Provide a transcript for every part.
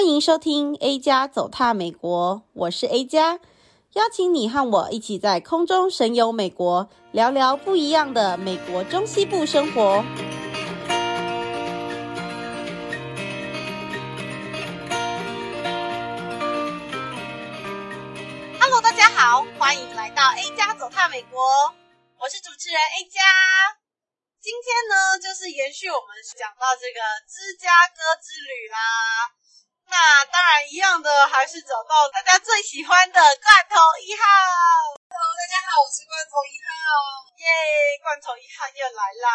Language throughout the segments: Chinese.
欢迎收听 A 加走踏美国，我是 A 加，邀请你和我一起在空中神游美国，聊聊不一样的美国中西部生活。Hello，大家好，欢迎来到 A 加走踏美国，我是主持人 A 加。今天呢，就是延续我们讲到这个芝加哥之旅啦。那当然一样的，还是找到大家最喜欢的罐头一号。Hello，大家好，我是罐头一号。耶，罐头一号又来啦。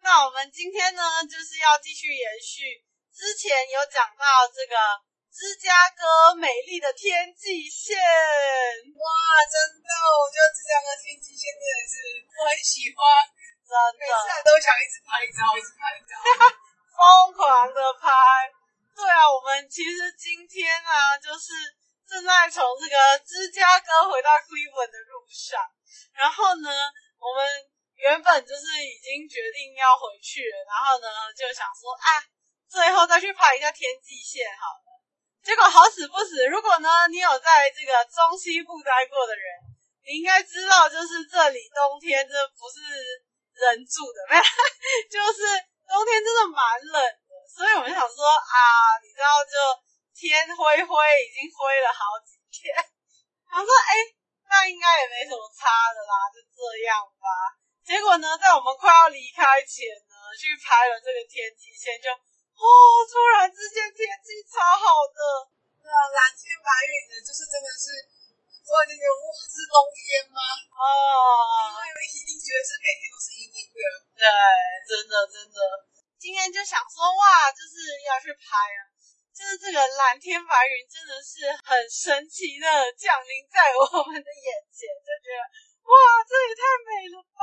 那我们今天呢，就是要继续延续之前有讲到这个芝加哥美丽的天际线。哇，真的，我觉得芝加哥天际线真的是我很喜欢。真的，每次都想一直拍照，一直拍照，疯狂的拍。对啊，我们其实今天啊，就是正在从这个芝加哥回到 Cleveland 的路上。然后呢，我们原本就是已经决定要回去了，然后呢，就想说啊，最后再去拍一下天际线好了。结果好死不死，如果呢，你有在这个中西部待过的人，你应该知道，就是这里冬天这不是。人住的没有，就是冬天真的蛮冷，所以我们想说啊，你知道就天灰灰，已经灰了好几天。他说哎，那应该也没什么差的啦，就这样吧。结果呢，在我们快要离开前呢，去拍了这个天际线，就哦，突然之间天气超好的，对啊，蓝天白云的，就是真的是。突然间觉得哇，这是冬天吗？哦，因为一定觉得是每天都是阴阴的。对，真的真的。今天就想说哇，就是要去拍啊，就是这个蓝天白云真的是很神奇的降临在我们的眼前，就觉得哇，这也太美了吧！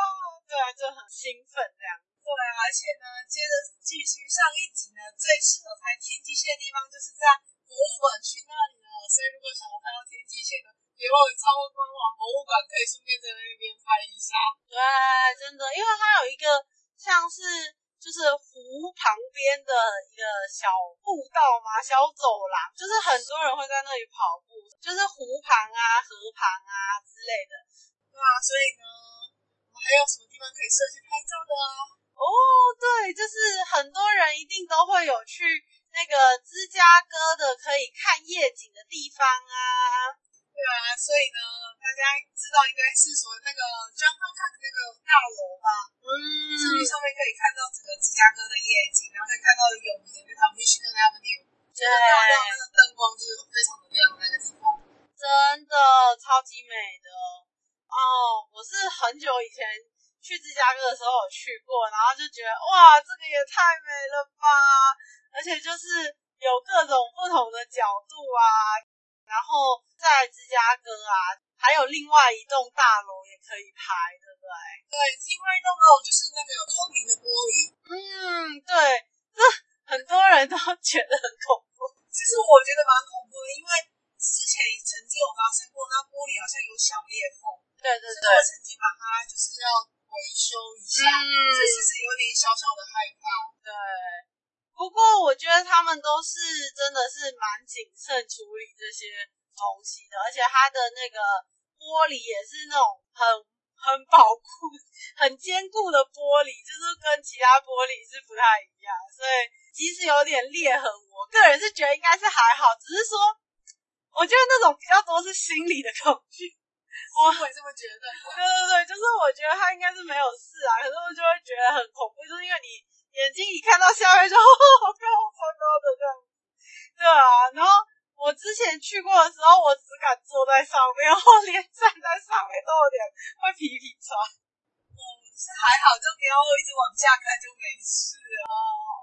对啊，就很兴奋这样。对，而且呢，接着继续上一集呢，最适合拍天际线的地方就是在博物馆区那里了。所以如果想要拍到天际线呢？别忘了超过官网博物馆，可以顺便在那边拍一下。对，真的，因为它有一个像是就是湖旁边的一个小步道嘛，小走廊，就是很多人会在那里跑步，就是湖旁啊、河旁啊之类的。对啊，所以呢，我们还有什么地方可以设计拍照的啊？哦，对，就是很多人一定都会有去那个芝加哥的可以看夜景的地方啊。对啊，所以呢，大家知道应该是说那个 John Hancock 那个大楼吧？嗯，上面上面可以看到整个芝加哥的夜景，然后可以看到有名的那条 Michigan Avenue，对，然后那个灯光就是非常的亮那个地方，真的超级美的哦！我是很久以前去芝加哥的时候有去过，然后就觉得哇，这个也太美了吧！而且就是有各种不同的角度啊。然后在芝加哥啊，还有另外一栋大楼也可以拍，对不对？对，另外一栋楼就是那个有透明的玻璃。嗯，对，这很多人都觉得很恐怖。其实我觉得蛮恐怖的，因为之前曾经有发生过，那玻璃好像有小裂缝。对对对。我曾经把它就是要维修一下，嗯，这其实有点小小的害怕。我觉得他们都是真的是蛮谨慎处理这些东西的，而且它的那个玻璃也是那种很很保固、很坚固的玻璃，就是跟其他玻璃是不太一样，所以即使有点裂痕，我个人是觉得应该是还好，只是说我觉得那种比较多是心理的恐惧，我会这么觉得。对对对，就是我觉得他应该是没有事啊，可是我就会觉得很恐怖，就是因为你。眼睛一看到下面就，好高好糟糕的这样子，对啊。然后我之前去过的时候，我只敢坐在上面，然后连站在上面都有点会皮皮剉。嗯，是还好，就不要一直往下看就没事啊。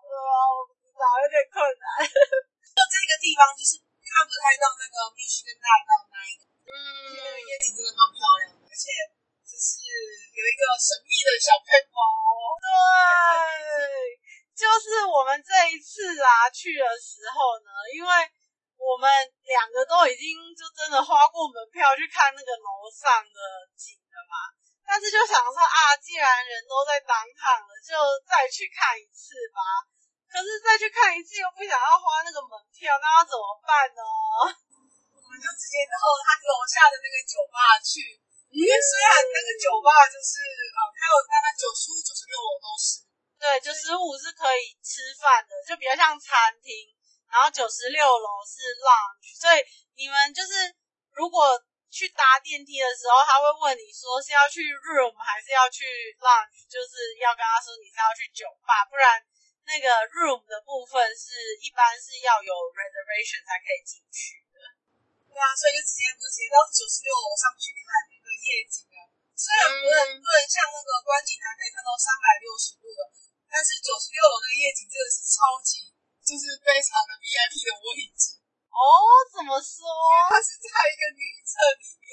对啊，我不知道，有点困难。就这个地方就是看不太到那个密西根大道那一个，嗯，那个夜景真的蛮漂亮的，而且是有一个神秘的小配包。对就是我们这一次啊去的时候呢，因为我们两个都已经就真的花过门票去看那个楼上的景了嘛，但是就想说啊，既然人都在当趟了，就再去看一次吧。可是再去看一次又不想要花那个门票，那要怎么办呢？我们就直接到他楼下的那个酒吧去，因为虽然那个酒吧就是啊，它有大概九十五、九十六楼都是，对，九十五是可以吃饭的，就比较像餐厅，然后九十六楼是 lounge，所以你们就是如果。去搭电梯的时候，他会问你说是要去 room 还是要去 lounge，就是要跟他说你是要去酒吧，不然那个 room 的部分是一般是要有 reservation 才可以进去的。对啊，所以就直接不是直接到九十六楼上去看那个夜景啊。虽然不能不能像那个观景台可以看到三百六十度的，但是九十六楼那个夜景真的是超级，就是非常的 VIP 的位置。哦，怎么说？它是在一个女厕里面，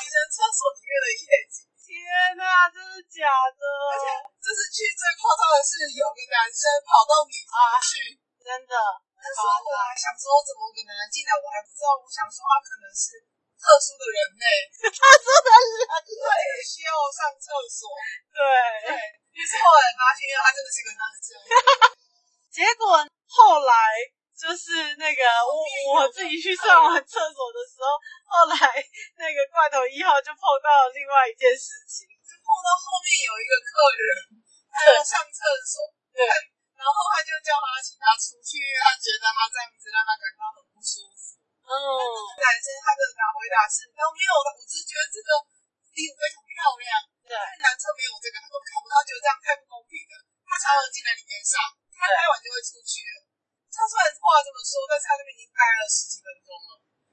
女生厕所里面的夜景。天哪，这是假的！而且这次去最夸张的是，有个男生跑到女厕去，啊，真的。那时候我还想说，怎么个男人进来？我还不知道。我想说，他可能是特殊的人类，特殊的人类需要上厕所。对对。于是后来发现，他真的是个男生。结果后来。就是那个我我自己去上完厕所的时候，后来那个怪头一号就碰到了另外一件事情，就碰到后面有一个客人，他要上厕所，对，然后他就叫他请他出去，因为他觉得他这样子让他感到很不舒服。嗯，男生他的答回答是，然后没有的，我只是觉得这个礼物非常漂亮，对，男生没有这个，他都看不到，他觉得这样太不公平了，他常常进来里面上，他拍完就会出去了。他虽然话这么说，但是他那边已经待了十几分钟了。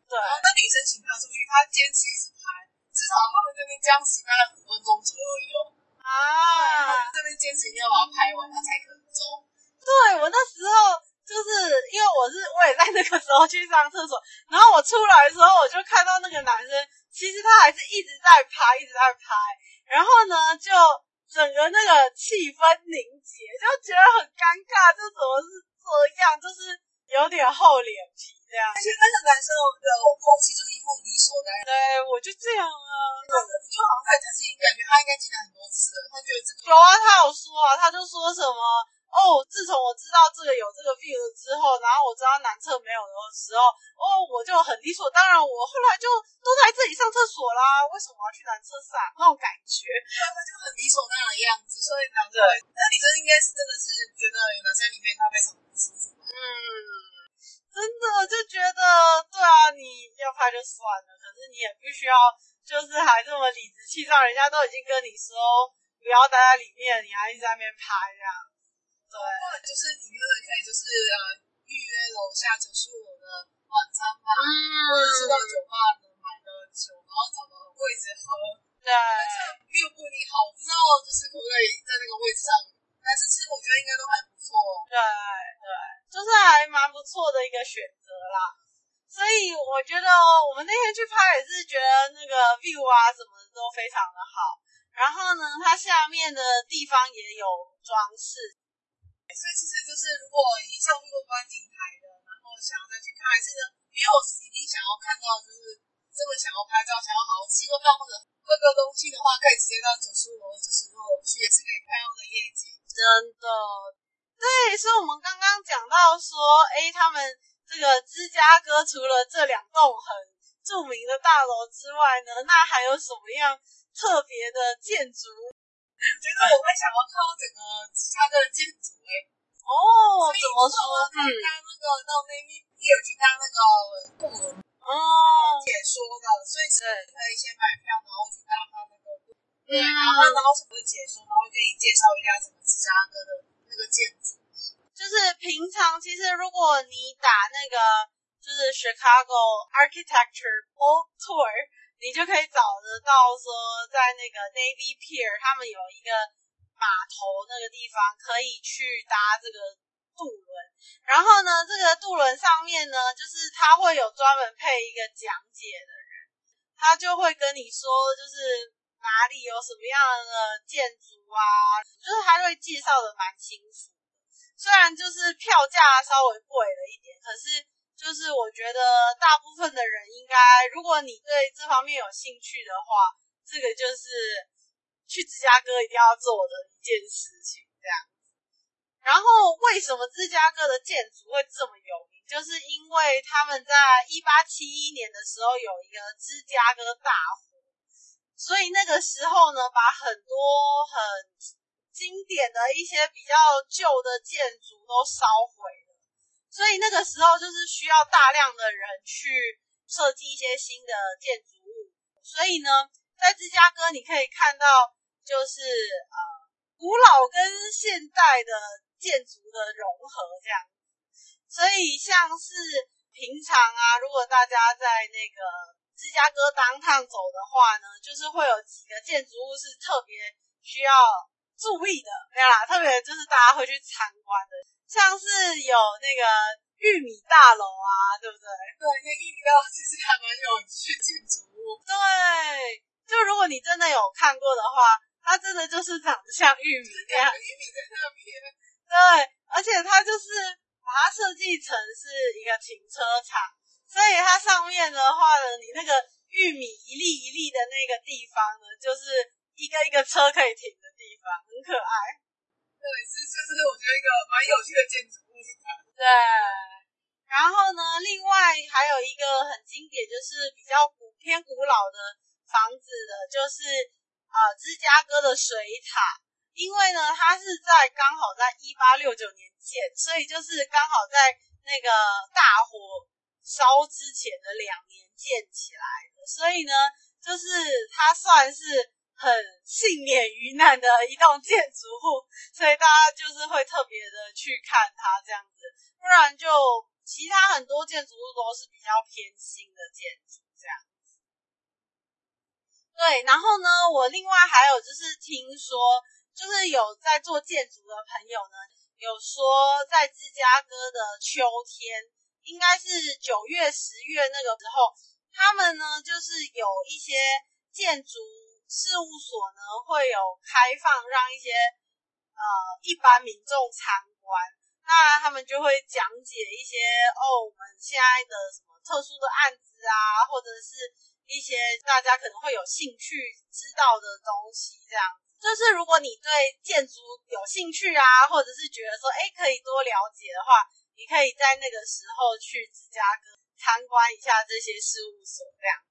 对，然后那女生请他出去，他坚持一直拍，至少他们这边僵持大概五分钟左右有。啊，他这边坚持一定要把它拍完，他才可能走。对，我那时候就是因为我是我也在那个时候去上厕所，然后我出来的时候，我就看到那个男生，其实他还是一直在拍，一直在拍，然后呢，就整个那个气氛凝结，就觉得很尴尬，这怎么是？这样就是有点厚脸皮这样，而且那个男生的口气就是一副理所当然。对，我就这样啊，就好像他他自己感觉他应该进来很多次了，他觉得这个有啊，他有说啊，他就说什么哦，自从我知道这个有这个 view 之后，然后我知道男厕没有的时候，哦，我就很理所当然，我后来就都在这里上厕所啦，为什么我要去男厕上那种感觉？对啊，他就很理所当然的样子，所以男对，那女生应该是真的是觉得有男生在里面他非常舒服。嗯，真的就觉得，对啊，你要拍就算了，可是你也必须要，就是还这么理直气壮，人家都已经跟你说不要待在里面，你还一直在那边拍这样。对，就是你就是可以就是呃预约楼下九十五楼的晚餐吧，嗯、或者是到酒吧能买个酒，然后找个位置喝。对，但是又不一定好，我不知道就是可不可以在那个位置上，但是其实我觉得应该都还不错。对对，就是还蛮不错的一个选择啦。所以我觉得我们那天去拍也是觉得那个 view 啊什么的都非常的好。然后呢，它下面的地方也有装饰。所以其实就是如果一上过观景台的，然后想要再去看，还是呢，没有一定想要看到，就是这么想要拍照，想要好好吃个饭或者喝个东西的话，可以直接到九十五楼、九十六楼去，也是可以看到的夜景。真的。对，所以我们刚刚讲到说，哎，他们这个芝加哥除了这两栋很著名的大楼之外呢，那还有什么样特别的建筑？我觉得我会想要看到整个芝加哥的建筑诶。哦，怎么说？可以搭那个到 Navy Pier 去当那个哦，解说的，所以是可以先买票，然后去当他那个。对，然后然后什么解说，然后给你介绍一下整个芝加哥的。那个建筑就是平常，其实如果你打那个就是 Chicago Architecture Boat Tour，你就可以找得到说，在那个 Navy Pier，他们有一个码头那个地方可以去搭这个渡轮。然后呢，这个渡轮上面呢，就是他会有专门配一个讲解的人，他就会跟你说，就是。哪里有什么样的建筑啊？就是他会介绍的蛮清楚的，虽然就是票价稍微贵了一点，可是就是我觉得大部分的人应该，如果你对这方面有兴趣的话，这个就是去芝加哥一定要做的一件事情。这样子，然后为什么芝加哥的建筑会这么有名？就是因为他们在一八七一年的时候有一个芝加哥大火，所以那个时候呢，把很多很经典的一些比较旧的建筑都烧毁了。所以那个时候就是需要大量的人去设计一些新的建筑物。所以呢，在芝加哥你可以看到，就是呃，古老跟现代的建筑的融合这样。所以，像是平常啊，如果大家在那个芝加哥当趟走的话呢，就是会有几个建筑物是特别需要注意的，对啦，特别就是大家会去参观的，像是有那个玉米大楼啊，对不对？对，那玉米大楼其实还蛮有趣建筑物。对，就如果你真的有看过的话，它真的就是长得像玉米那样，玉米在那边。对，而且它就是。把它设计成是一个停车场，所以它上面的话呢，你那个玉米一粒一粒的那个地方呢，就是一个一个车可以停的地方，很可爱。对，是就是我觉得一个蛮有趣的建筑物。对，然后呢，另外还有一个很经典，就是比较古偏古老的房子的，就是啊、芝加哥的水塔。因为呢，它是在刚好在一八六九年建，所以就是刚好在那个大火烧之前的两年建起来的，所以呢，就是它算是很幸免于难的一栋建筑物，所以大家就是会特别的去看它这样子，不然就其他很多建筑物都是比较偏新的建筑这样子。对，然后呢，我另外还有就是听说。就是有在做建筑的朋友呢，有说在芝加哥的秋天，应该是九月、十月那个时候，他们呢就是有一些建筑事务所呢会有开放让一些呃一般民众参观，那他们就会讲解一些哦我们现在的什么特殊的案子啊，或者是一些大家可能会有兴趣知道的东西这样。就是如果你对建筑有兴趣啊，或者是觉得说，哎，可以多了解的话，你可以在那个时候去芝加哥参观一下这些事务所，这样。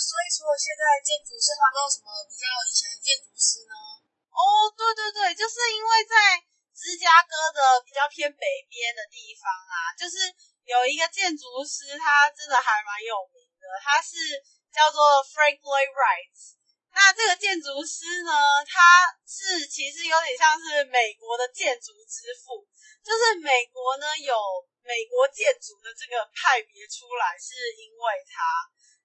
所以说，现在建筑师还有什么比较以前的建筑师呢？哦，对对对，就是因为在芝加哥的比较偏北边的地方啊，就是有一个建筑师，他真的还蛮有名的，他是叫做 Frank Lloyd Wright。那这个建筑师呢，他是其实有点像是美国的建筑之父，就是美国呢有美国建筑的这个派别出来，是因为他。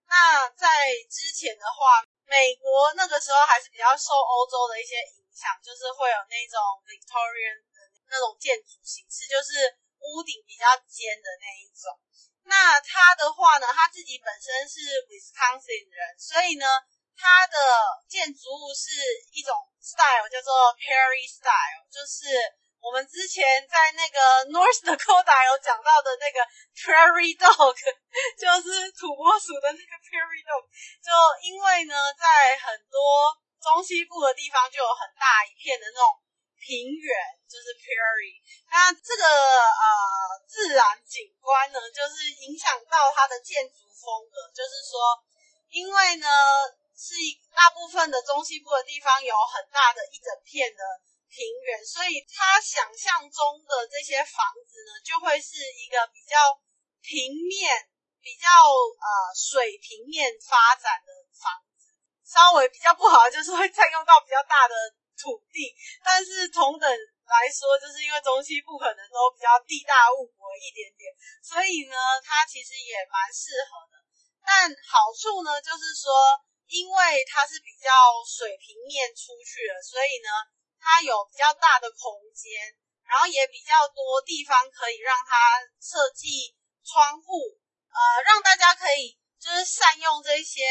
那在之前的话，美国那个时候还是比较受欧洲的一些影响，就是会有那种 Victorian 的那种建筑形式，就是屋顶比较尖的那一种。那他的话呢，他自己本身是 Wisconsin 人，所以呢。他的建筑物是一种 style，叫做 Prairie Style，就是我们之前在那个 North Dakota 有讲到的那个 Prairie Dog，就是土拨鼠的那个 Prairie Dog。就因为呢，在很多中西部的地方就有很大一片的那种平原，就是 Prairie。那这个呃自然景观呢，就是影响到它的建筑风格，就是说，因为呢。是一大部分的中西部的地方有很大的一整片的平原，所以他想象中的这些房子呢，就会是一个比较平面、比较呃水平面发展的房子。稍微比较不好就是会占用到比较大的土地，但是同等来说，就是因为中西部可能都比较地大物博一点点，所以呢，它其实也蛮适合的。但好处呢，就是说。因为它是比较水平面出去的，所以呢，它有比较大的空间，然后也比较多地方可以让它设计窗户，呃，让大家可以就是善用这些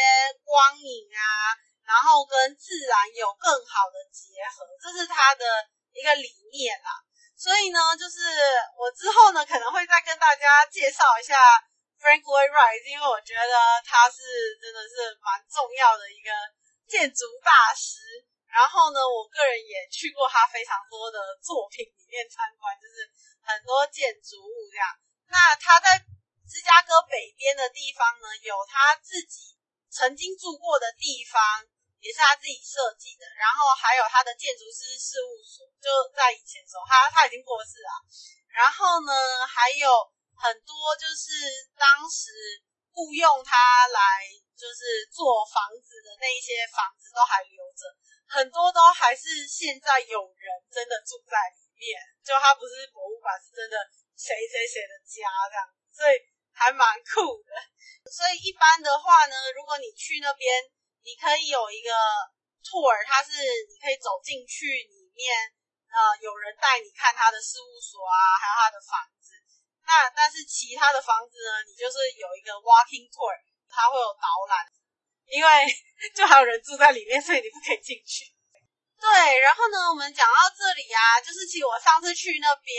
光影啊，然后跟自然有更好的结合，这是它的一个理念啦。所以呢，就是我之后呢可能会再跟大家介绍一下。Frank Lloyd Wright，因为我觉得他是真的是蛮重要的一个建筑大师。然后呢，我个人也去过他非常多的作品里面参观，就是很多建筑物这样。那他在芝加哥北边的地方呢，有他自己曾经住过的地方，也是他自己设计的。然后还有他的建筑师事务所，就在以前的时候，他他已经过世了。然后呢，还有很多就是当时雇佣他来就是做房子的那一些房子都还留着。很多都还是现在有人真的住在里面，就它不是博物馆，是真的谁谁谁的家这样，所以还蛮酷的。所以一般的话呢，如果你去那边，你可以有一个 tour，它是你可以走进去里面，呃，有人带你看他的事务所啊，还有他的房子。那但是其他的房子呢，你就是有一个 walking tour，它会有导览。因为就还有人住在里面，所以你不可以进去。对，然后呢，我们讲到这里啊，就是其实我上次去那边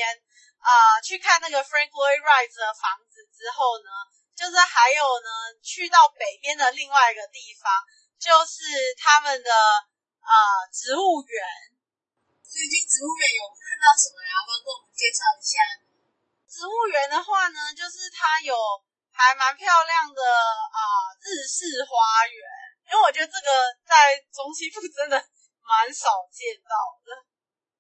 啊、呃，去看那个 Frank Lloyd Wright 的房子之后呢，就是还有呢，去到北边的另外一个地方，就是他们的呃植物园。最近植物园有看到什么呀？要不要跟我们介绍一下？植物园的话呢，就是它有。还蛮漂亮的啊、呃，日式花园，因为我觉得这个在中西部真的蛮少见到的。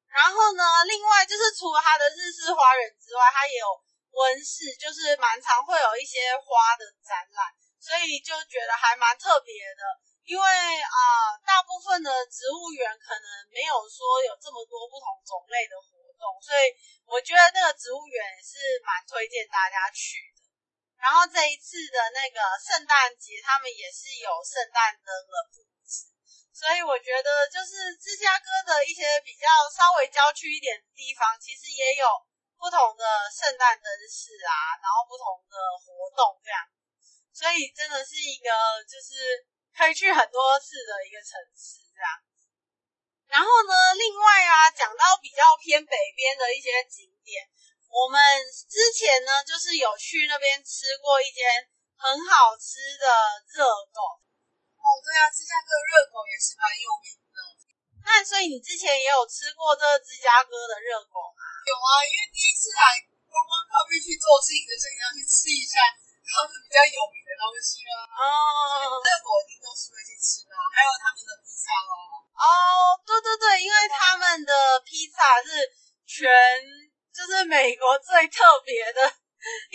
然后呢，另外就是除了它的日式花园之外，它也有温室，就是蛮常会有一些花的展览，所以就觉得还蛮特别的。因为啊、大部分的植物园可能没有说有这么多不同种类的活动，所以我觉得那个植物园也是蛮推荐大家去的。然后这一次的那个圣诞节，他们也是有圣诞灯的布置，所以我觉得就是芝加哥的一些比较稍微郊区一点的地方，其实也有不同的圣诞灯饰啊，然后不同的活动这样，所以真的是一个就是可以去很多次的一个城市这样。然后呢，另外啊，讲到比较偏北边的一些景点。我们之前呢，就是有去那边吃过一间很好吃的热狗。哦，对啊，芝加哥热狗也是蛮有名的。那所以你之前也有吃过这芝加哥的热狗吗？有啊，因为第一次来观光客必须做事情，就是你要去吃一下他们比较有名的东西啦。哦，热狗一定都是会去吃的，还有他们的披萨哦。哦，对对对，因为他们的披萨是全。就是美国最特别的，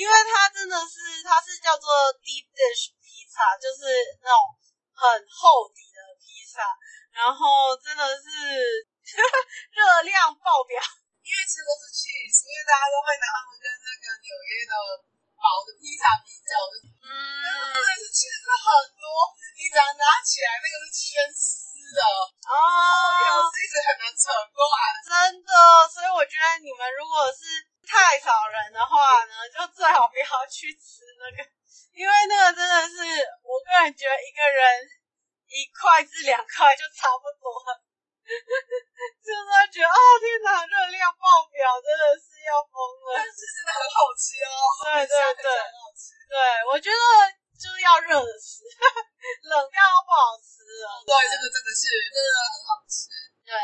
因为它真的是，它是叫做 deep dish pizza，，就是那种很厚底的披萨，然后真的是 热量爆表。因为吃的都是 cheese，因为大家都会拿他们跟那个纽约的薄的披萨比较，嗯，真的是 cheese 很多，你只要拿起来那个是牵丝。的哦，一直很难扯过来，真的，所以我觉得你们如果是太少人的话呢，就最好不要去吃那个，因为那个真的是我个人觉得一个人一块至两块就差不多了，就是觉得哦天哪，热量爆表，真的是要疯了，但是真的很好吃哦，对对对，很好吃，对，我觉得就是要热的吃，冷掉不好吃。对，这个真的是真的很好吃。对，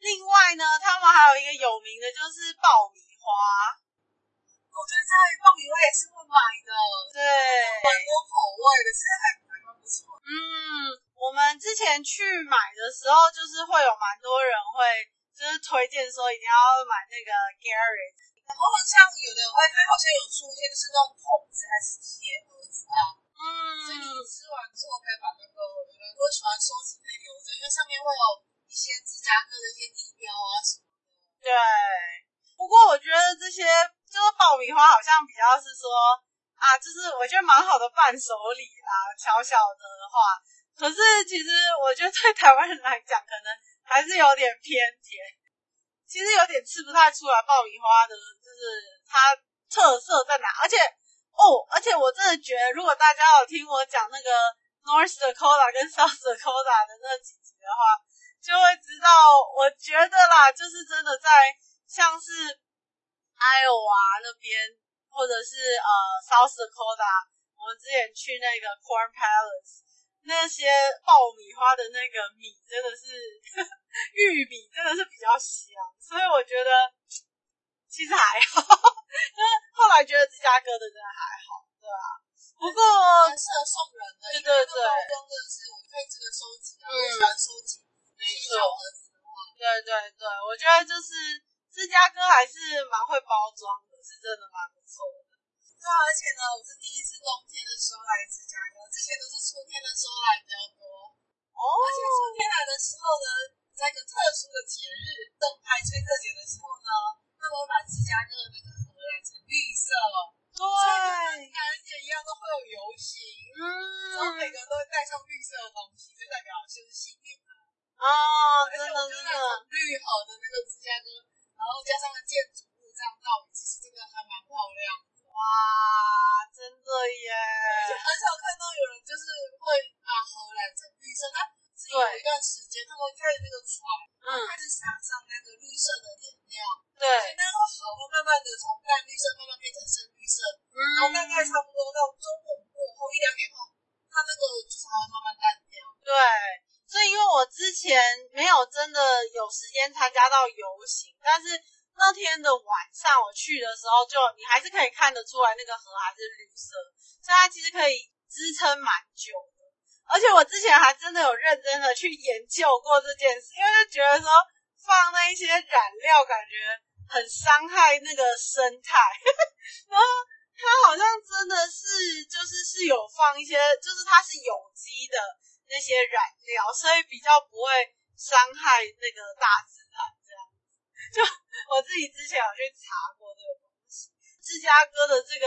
另外呢，他们还有一个有名的就是爆米花。我觉得在爆米花也是会买的。对，蛮多口味的，其实还还蛮不错。嗯，我们之前去买的时候，就是会有蛮多人会就是推荐说一定要买那个 Garrett。然后像有的会，它好像有出现就是那种桶子还是铁盒子啊。嗯，所以你吃完之后可以把那个，有人都喜欢收集可以留着，因为上面会有一些芝加哥的一些地标啊什么的。对，不过我觉得这些就是爆米花，好像比较是说啊，就是我觉得蛮好的伴手礼啦，小小的话。可是其实我觉得对台湾人来讲，可能还是有点偏甜，其实有点吃不太出来爆米花的，就是它特色在哪，而且。哦，而且我真的觉得，如果大家有听我讲那个 North Dakota 跟 South Dakota 的那几集的话，就会知道，我觉得啦，就是真的在像是 Iowa 那边，或者是呃 South Dakota，我们之前去那个 Corn Palace，那些爆米花的那个米真的是 玉米，真的是比较香，所以我觉得其实还好。就是后来觉得芝加哥的真的还好，对啊。不过蛮适合送人的，对对对，包装的是我可以值得收集啊，我喜欢收集，没错。对对对，我觉得就是芝加哥还是蛮会包装的，是真的蛮不错的。对啊，而且呢，我是第一次冬天的时候来芝加哥，之前都是春天的时候来比较多。哦。而且春天来的时候呢，在一个特殊的节日——灯牌吹特节的时候呢，他们会把芝加哥的那个河染成绿色。对。跟感恩节一样，都会有游行。嗯。然后每个人都会带上绿色的东西，就代表就是幸运嘛。哦，真的真的。绿参加到游行，但是。那天的晚上我去的时候，就你还是可以看得出来那个河还是绿色，所以它其实可以支撑蛮久的。而且我之前还真的有认真的去研究过这件事，因为就觉得说放那一些染料感觉很伤害那个生态，然后它好像真的是就是是有放一些，就是它是有机的那些染料，所以比较不会伤害那个大自然，就。我自己之前有去查过这个东西，芝加哥的这个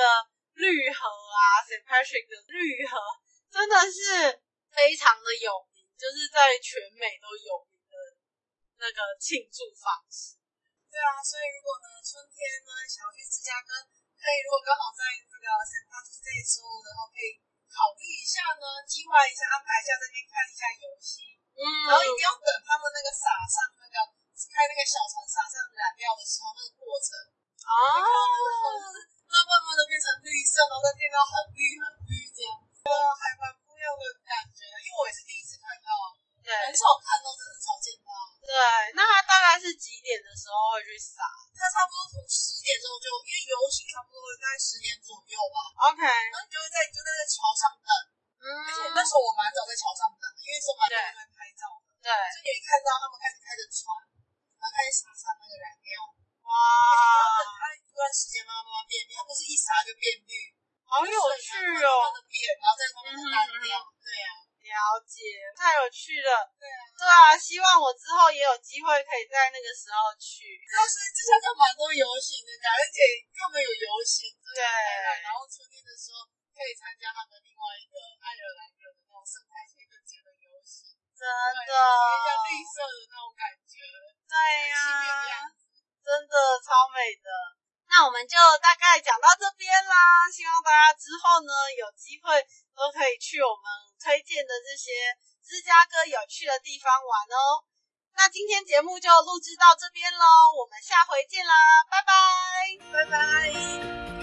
绿河啊，St. Patrick 的绿河真的是非常的有名，就是在全美都有名的那个庆祝方式。对啊，所以如果呢春天呢想要去芝加哥，可以如果刚好在这个 St. Patrick 这一周，然后可以考虑一下呢，计划一下安排一下这边看一下游戏，嗯，然后一定要等他们对啊，希望我之后也有机会可以在那个时候去。那所以之前就蛮多游行的，而且他们有游行，对。然后春天的时候可以参加他们另外一个爱尔兰人的那种圣诞节的游行，真的，像绿色的那种感觉。对呀、啊，真的超美的。那我们就大概讲到这边啦。希望大家之后呢有机会都可以去我们推荐的这些芝加哥有趣的地方玩哦。那今天节目就录制到这边喽我们下回见啦拜拜。拜拜。